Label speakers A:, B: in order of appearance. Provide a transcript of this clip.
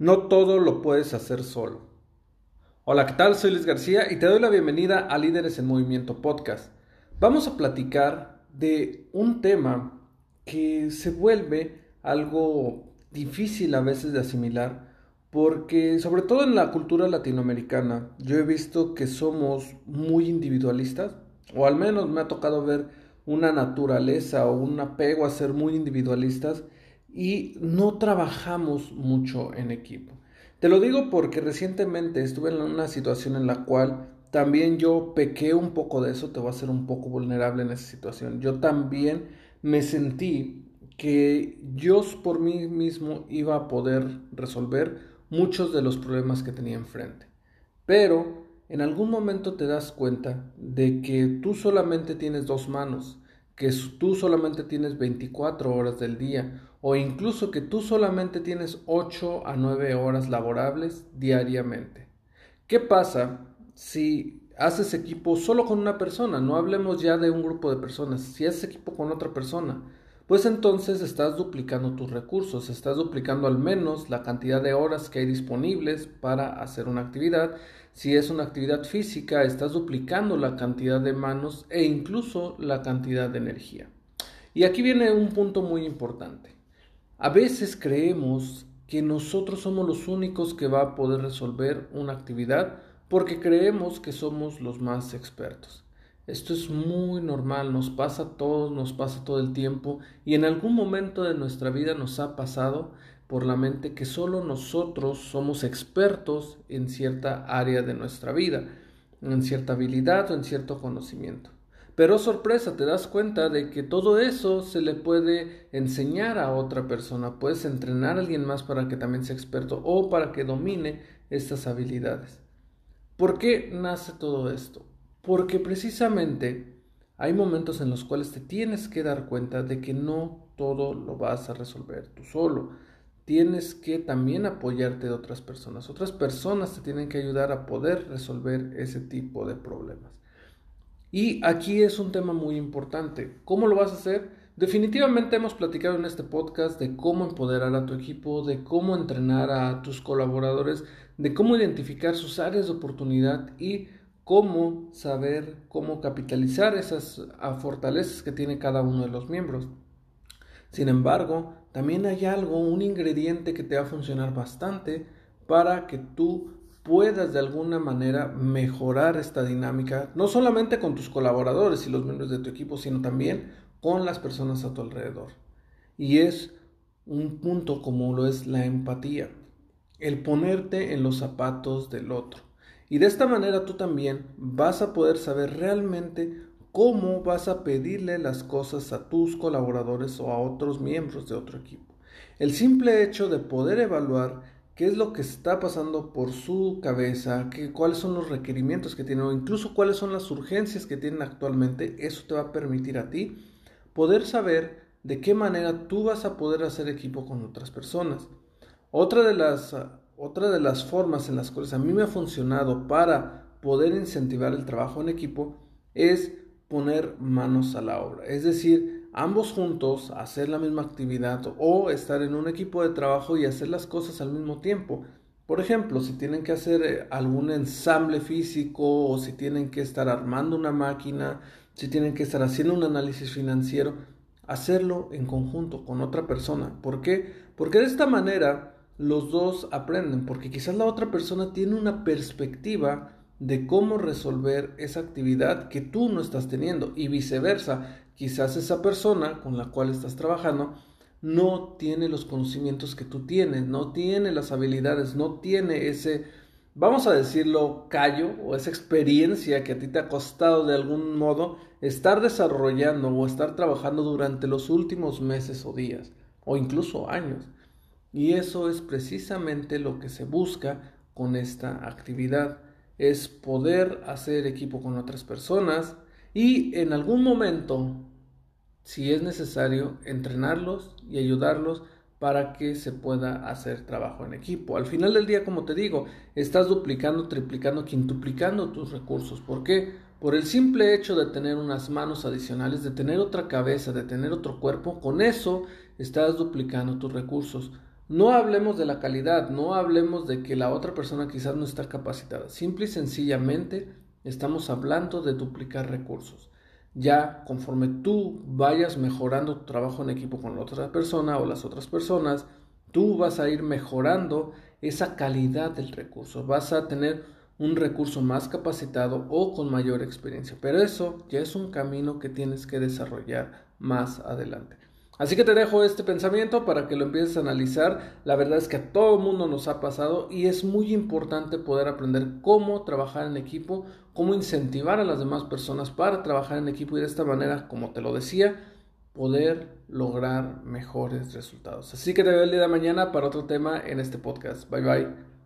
A: No todo lo puedes hacer solo. Hola, ¿qué tal? Soy Luis García y te doy la bienvenida a Líderes en Movimiento Podcast. Vamos a platicar de un tema que se vuelve algo difícil a veces de asimilar porque sobre todo en la cultura latinoamericana yo he visto que somos muy individualistas o al menos me ha tocado ver una naturaleza o un apego a ser muy individualistas y no trabajamos mucho en equipo. Te lo digo porque recientemente estuve en una situación en la cual también yo pequé un poco de eso, te voy a hacer un poco vulnerable en esa situación. Yo también me sentí que yo por mí mismo iba a poder resolver muchos de los problemas que tenía enfrente. Pero en algún momento te das cuenta de que tú solamente tienes dos manos, que tú solamente tienes 24 horas del día o incluso que tú solamente tienes 8 a 9 horas laborables diariamente. ¿Qué pasa si haces equipo solo con una persona? No hablemos ya de un grupo de personas. Si haces equipo con otra persona, pues entonces estás duplicando tus recursos, estás duplicando al menos la cantidad de horas que hay disponibles para hacer una actividad. Si es una actividad física, estás duplicando la cantidad de manos e incluso la cantidad de energía. Y aquí viene un punto muy importante. A veces creemos que nosotros somos los únicos que va a poder resolver una actividad porque creemos que somos los más expertos. Esto es muy normal, nos pasa a todos, nos pasa todo el tiempo y en algún momento de nuestra vida nos ha pasado por la mente que solo nosotros somos expertos en cierta área de nuestra vida, en cierta habilidad o en cierto conocimiento. Pero sorpresa, te das cuenta de que todo eso se le puede enseñar a otra persona. Puedes entrenar a alguien más para que también sea experto o para que domine estas habilidades. ¿Por qué nace todo esto? Porque precisamente hay momentos en los cuales te tienes que dar cuenta de que no todo lo vas a resolver tú solo. Tienes que también apoyarte de otras personas. Otras personas te tienen que ayudar a poder resolver ese tipo de problemas. Y aquí es un tema muy importante. ¿Cómo lo vas a hacer? Definitivamente hemos platicado en este podcast de cómo empoderar a tu equipo, de cómo entrenar a tus colaboradores, de cómo identificar sus áreas de oportunidad y cómo saber cómo capitalizar esas fortalezas que tiene cada uno de los miembros. Sin embargo, también hay algo, un ingrediente que te va a funcionar bastante para que tú puedas de alguna manera mejorar esta dinámica, no solamente con tus colaboradores y los miembros de tu equipo, sino también con las personas a tu alrededor. Y es un punto como lo es la empatía, el ponerte en los zapatos del otro. Y de esta manera tú también vas a poder saber realmente cómo vas a pedirle las cosas a tus colaboradores o a otros miembros de otro equipo. El simple hecho de poder evaluar qué es lo que está pasando por su cabeza, qué, cuáles son los requerimientos que tienen o incluso cuáles son las urgencias que tienen actualmente, eso te va a permitir a ti poder saber de qué manera tú vas a poder hacer equipo con otras personas. Otra de las, otra de las formas en las cuales a mí me ha funcionado para poder incentivar el trabajo en equipo es poner manos a la obra. Es decir, ambos juntos hacer la misma actividad o estar en un equipo de trabajo y hacer las cosas al mismo tiempo. Por ejemplo, si tienen que hacer eh, algún ensamble físico o si tienen que estar armando una máquina, si tienen que estar haciendo un análisis financiero, hacerlo en conjunto con otra persona. ¿Por qué? Porque de esta manera los dos aprenden, porque quizás la otra persona tiene una perspectiva de cómo resolver esa actividad que tú no estás teniendo y viceversa. Quizás esa persona con la cual estás trabajando no tiene los conocimientos que tú tienes, no tiene las habilidades, no tiene ese vamos a decirlo, callo o esa experiencia que a ti te ha costado de algún modo estar desarrollando o estar trabajando durante los últimos meses o días o incluso años. Y eso es precisamente lo que se busca con esta actividad, es poder hacer equipo con otras personas y en algún momento, si es necesario, entrenarlos y ayudarlos para que se pueda hacer trabajo en equipo. Al final del día, como te digo, estás duplicando, triplicando, quintuplicando tus recursos. ¿Por qué? Por el simple hecho de tener unas manos adicionales, de tener otra cabeza, de tener otro cuerpo, con eso estás duplicando tus recursos. No hablemos de la calidad, no hablemos de que la otra persona quizás no está capacitada. Simple y sencillamente estamos hablando de duplicar recursos. Ya conforme tú vayas mejorando tu trabajo en equipo con la otra persona o las otras personas, tú vas a ir mejorando esa calidad del recurso. Vas a tener un recurso más capacitado o con mayor experiencia. Pero eso ya es un camino que tienes que desarrollar más adelante. Así que te dejo este pensamiento para que lo empieces a analizar. La verdad es que a todo mundo nos ha pasado y es muy importante poder aprender cómo trabajar en equipo, cómo incentivar a las demás personas para trabajar en equipo y de esta manera, como te lo decía, poder lograr mejores resultados. Así que te veo el día de mañana para otro tema en este podcast. Bye bye.